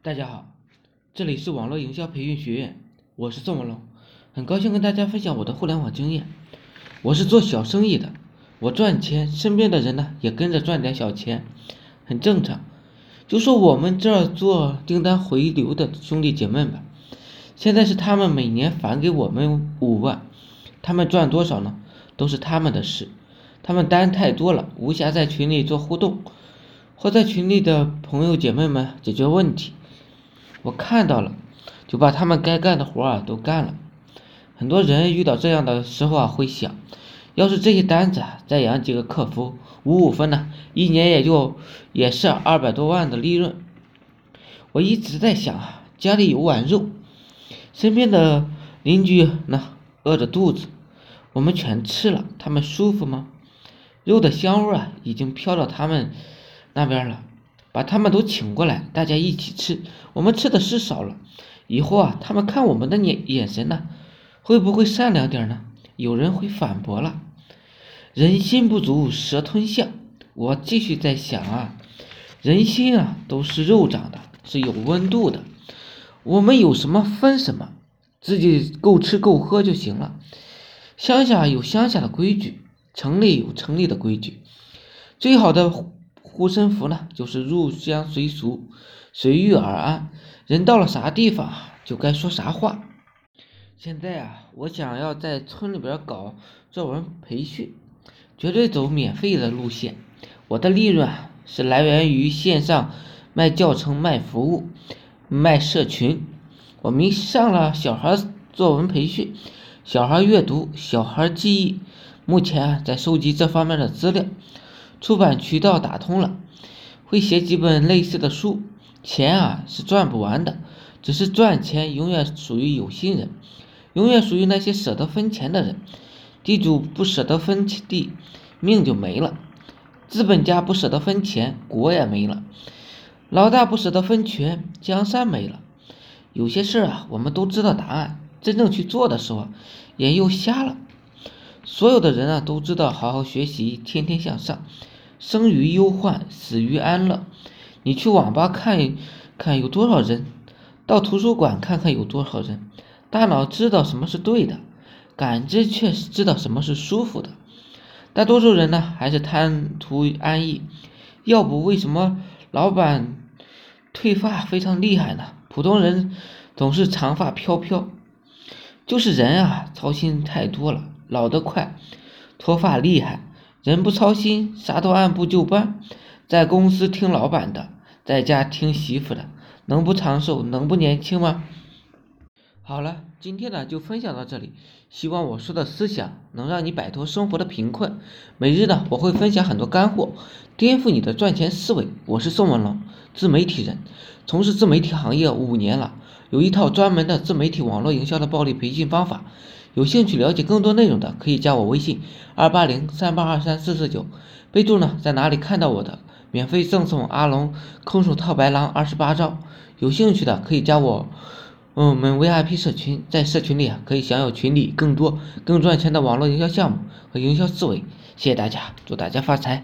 大家好，这里是网络营销培训学院，我是宋文龙，很高兴跟大家分享我的互联网经验。我是做小生意的，我赚钱，身边的人呢也跟着赚点小钱，很正常。就说我们这儿做订单回流的兄弟姐妹吧，现在是他们每年返给我们五万，他们赚多少呢？都是他们的事，他们单太多了，无暇在群里做互动，或在群里的朋友姐妹们解决问题。我看到了，就把他们该干的活啊都干了。很多人遇到这样的时候啊，会想，要是这些单子再养几个客服，五五分呢，一年也就也是二百多万的利润。我一直在想啊，家里有碗肉，身边的邻居呢饿着肚子，我们全吃了，他们舒服吗？肉的香味啊，已经飘到他们那边了。把他们都请过来，大家一起吃。我们吃的是少了，以后啊，他们看我们的眼眼神呢，会不会善良点呢？有人会反驳了，人心不足蛇吞象。我继续在想啊，人心啊都是肉长的，是有温度的。我们有什么分什么，自己够吃够喝就行了。乡下有乡下的规矩，城里有城里的规矩，最好的。护身符呢，就是入乡随俗，随遇而安。人到了啥地方，就该说啥话。现在啊，我想要在村里边搞作文培训，绝对走免费的路线。我的利润是来源于线上卖教程、卖服务、卖社群。我迷上了小孩作文培训，小孩阅读，小孩记忆。目前在收集这方面的资料。出版渠道打通了，会写几本类似的书，钱啊是赚不完的，只是赚钱永远属于有心人，永远属于那些舍得分钱的人。地主不舍得分地，命就没了；资本家不舍得分钱，国也没了；老大不舍得分权，江山没了。有些事啊，我们都知道答案，真正去做的时候，眼又瞎了。所有的人啊都知道好好学习，天天向上，生于忧患，死于安乐。你去网吧看看有多少人，到图书馆看看有多少人。大脑知道什么是对的，感知却是知道什么是舒服的。大多数人呢还是贪图安逸，要不为什么老板退发非常厉害呢？普通人总是长发飘飘，就是人啊操心太多了。老得快，脱发厉害，人不操心，啥都按部就班，在公司听老板的，在家听媳妇的，能不长寿，能不年轻吗？好了，今天呢就分享到这里，希望我说的思想能让你摆脱生活的贫困。每日呢我会分享很多干货，颠覆你的赚钱思维。我是宋文龙，自媒体人，从事自媒体行业五年了，有一套专门的自媒体网络营销的暴力培训方法。有兴趣了解更多内容的，可以加我微信二八零三八二三四四九，备注呢在哪里看到我的，免费赠送阿龙空手套白狼二十八招。有兴趣的可以加我，嗯，我们 VIP 社群，在社群里啊可以享有群里更多更赚钱的网络营销项目和营销思维。谢谢大家，祝大家发财。